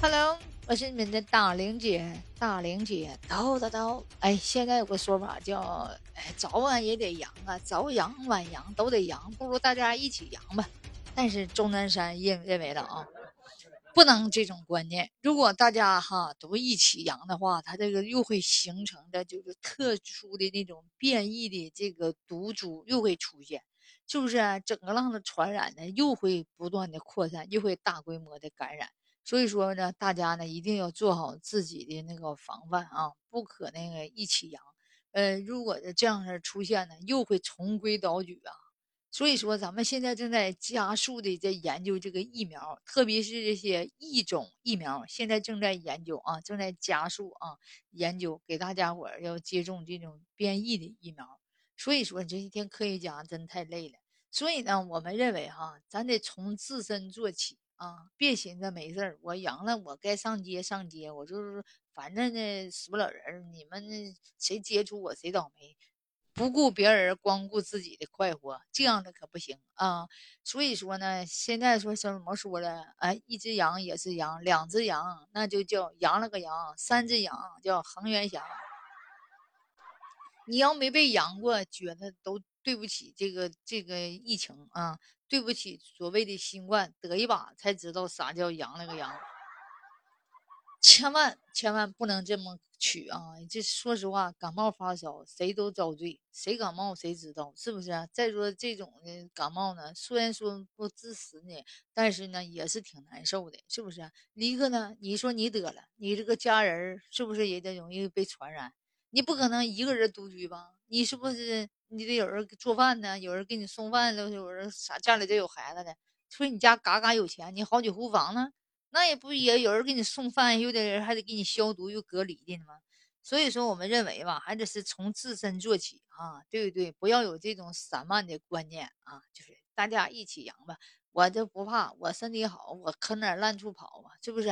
Hello，我是你们的大玲姐，大玲姐，叨叨叨。哎，现在有个说法叫，哎，早晚也得阳啊，早阳晚阳都得阳，不如大家一起阳吧。但是钟南山认认为了啊，不能这种观念。如果大家哈都一起阳的话，它这个又会形成的就是特殊的那种变异的这个毒株又会出现，是不是？整个浪的传染呢又会不断的扩散，又会大规模的感染。所以说呢，大家呢一定要做好自己的那个防范啊，不可那个一起阳。呃，如果这样式出现呢，又会重归蹈矩啊。所以说，咱们现在正在加速的在研究这个疫苗，特别是这些异种疫苗，现在正在研究啊，正在加速啊研究，给大家伙要接种这种变异的疫苗。所以说，这些天科学家真太累了。所以呢，我们认为哈，咱得从自身做起。啊，别寻思没事儿，我阳了，我该上街上街，我就是反正呢死不了人，你们谁接触我谁倒霉，不顾别人，光顾自己的快活，这样的可不行啊。所以说呢，现在说怎么说了？哎，一只羊也是羊，两只羊那就叫羊了个羊，三只羊叫恒源祥。你要没被阳过，觉得都对不起这个这个疫情啊。对不起，所谓的新冠得一把才知道啥叫阳了个阳，千万千万不能这么取啊！这说实话，感冒发烧谁都遭罪，谁感冒谁知道是不是啊？再说这种的感冒呢，虽然说不致死呢，但是呢也是挺难受的，是不是？一个呢，你说你得了，你这个家人是不是也得容易被传染？你不可能一个人独居吧？你是不是？你得有人做饭呢，有人给你送饭都，有人啥家里都有孩子的，说你家嘎嘎有钱，你好几户房呢，那也不也有人给你送饭，有的人还得给你消毒又隔离的呢吗？所以说，我们认为吧，还得是从自身做起啊，对不对？不要有这种散漫的观念啊，就是大家一起养吧，我就不怕，我身体好，我可哪烂处跑啊？是不是？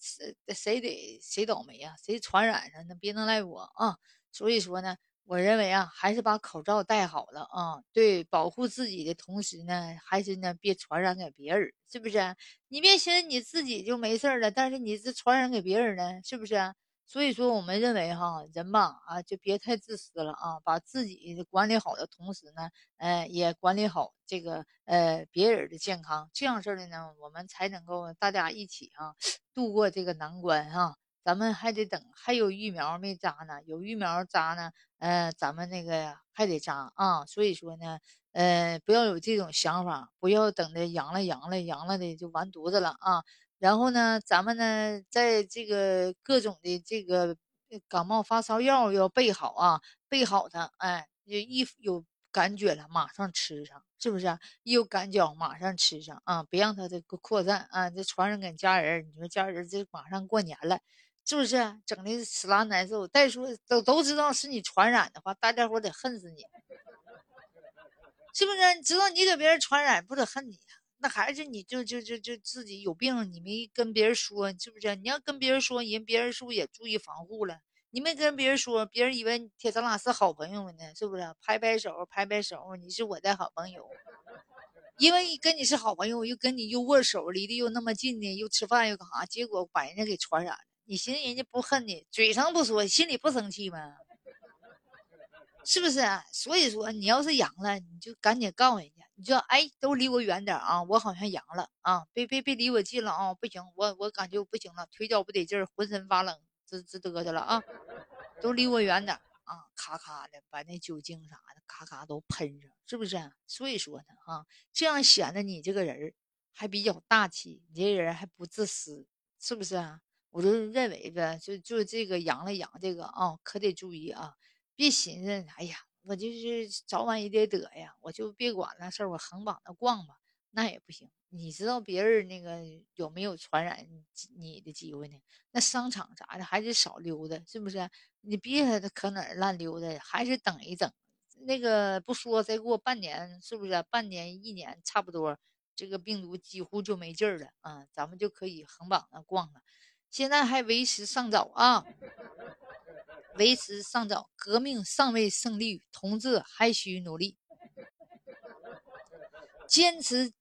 谁谁得谁倒霉呀？谁传染上那别能赖我啊！所以说呢。我认为啊，还是把口罩戴好了啊，对，保护自己的同时呢，还是呢别传染给别人，是不是？你别寻思你自己就没事了，但是你这传染给别人呢，是不是？所以说，我们认为哈，人吧啊，就别太自私了啊，把自己管理好的同时呢，呃，也管理好这个呃别人的健康，这样式的呢，我们才能够大家一起啊度过这个难关哈。咱们还得等，还有疫苗没扎呢，有疫苗扎呢，呃，咱们那个还得扎啊。所以说呢，呃，不要有这种想法，不要等着阳了阳了阳了的就完犊子了啊。然后呢，咱们呢，在这个各种的这个感冒发烧药要备好啊，备好它，哎，一有感觉了马上吃上，是不是？一有感觉马上吃上啊，别让它这个扩散啊，这传染给家人。你说家人这马上过年了。是不是整的死拉难受？再说都都知道是你传染的话，大家伙得恨死你，是不是？知道你给别人传染，不得恨你呀？那还是你就就就就自己有病，你没跟别人说，是不是？你要跟别人说，人别人是不是也注意防护了？你没跟别人说，别人以为铁咱俩是好朋友呢，是不是？拍拍手，拍拍手，你是我的好朋友，因为跟你是好朋友，又跟你又握手，离得又那么近呢，又吃饭又干啥？结果把人家给传染。你寻思人家不恨你，嘴上不说，心里不生气吗？是不是？所以说，你要是阳了，你就赶紧告诉人家，你就哎，都离我远点啊！我好像阳了啊！别别别离我近了啊！不行，我我感觉不行了，腿脚不得劲儿，浑身发冷，直直嘚瑟了啊！都离我远点啊！咔咔的把那酒精啥的咔咔都喷上，是不是？所以说呢，啊，这样显得你这个人还比较大气，你这人还不自私，是不是啊？我就认为呗，就就这个阳了阳这个啊，可得注意啊，别寻思，哎呀，我就是早晚也得得呀，我就别管那事儿，我横膀子逛吧，那也不行。你知道别人那个有没有传染你的机会呢？那商场啥的还是少溜达，是不是？你别可哪儿乱溜达，还是等一等。那个不说，再过半年，是不是？半年一年差不多，这个病毒几乎就没劲儿了啊，咱们就可以横膀子逛了。现在还为时尚早啊，为时尚早，革命尚未胜利，同志还需努力，坚持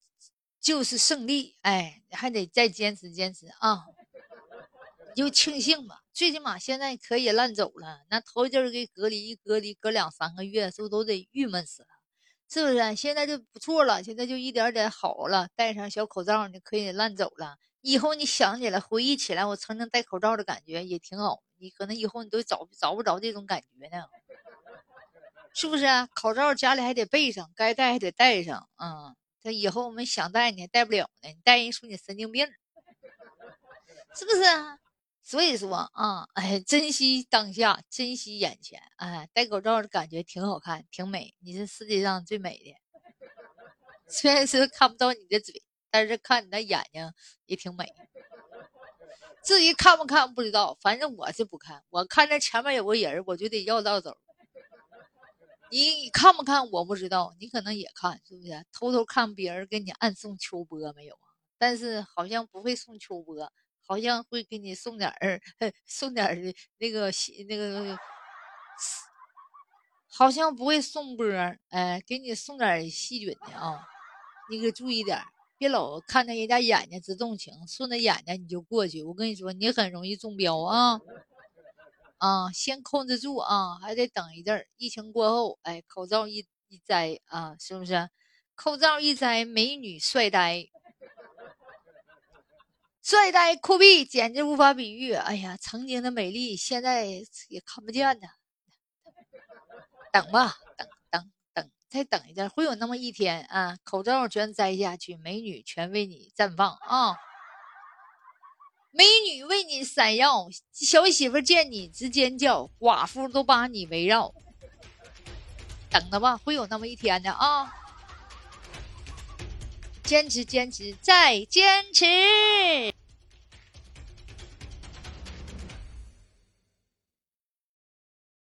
就是胜利。哎，还得再坚持坚持啊！你就庆幸吧，最起码现在可以烂走了。那头一阵儿给隔离一隔离，隔两三个月，是不是都得郁闷死了？是不是？现在就不错了，现在就一点点好了。戴上小口罩，你可以烂走了。以后你想起来，回忆起来，我曾经戴口罩的感觉也挺好。你可能以后你都找找不着这种感觉呢，是不是？口罩家里还得备上，该戴还得戴上。嗯，他以后我们想戴你还戴不了呢，你戴人说你神经病，是不是？所以说啊，哎，珍惜当下，珍惜眼前。哎，戴口罩的感觉挺好看，挺美。你是世界上最美的，虽然是看不到你的嘴。但是看你那眼睛也挺美，至于看不看不知道，反正我是不看。我看着前面有个人，我就得绕道走。你看不看我不知道，你可能也看，是不是？偷偷看别人给你暗送秋波没有啊？但是好像不会送秋波，好像会给你送点儿，送点儿那个那个，好像不会送波，哎，给你送点细菌的啊，你可注意点。别老看着人家眼睛直动情，顺着眼睛你就过去。我跟你说，你很容易中标啊！啊，先控制住啊，还得等一阵儿。疫情过后，哎，口罩一一摘啊，是不是？口罩一摘，美女帅呆，帅呆酷毙，简直无法比喻。哎呀，曾经的美丽，现在也看不见呢。等吧。再等一阵，会有那么一天啊！口罩全摘下去，美女全为你绽放啊！美女为你闪耀，小媳妇见你直尖叫，寡妇都把你围绕。等着吧，会有那么一天的啊！坚持，坚持，再坚持。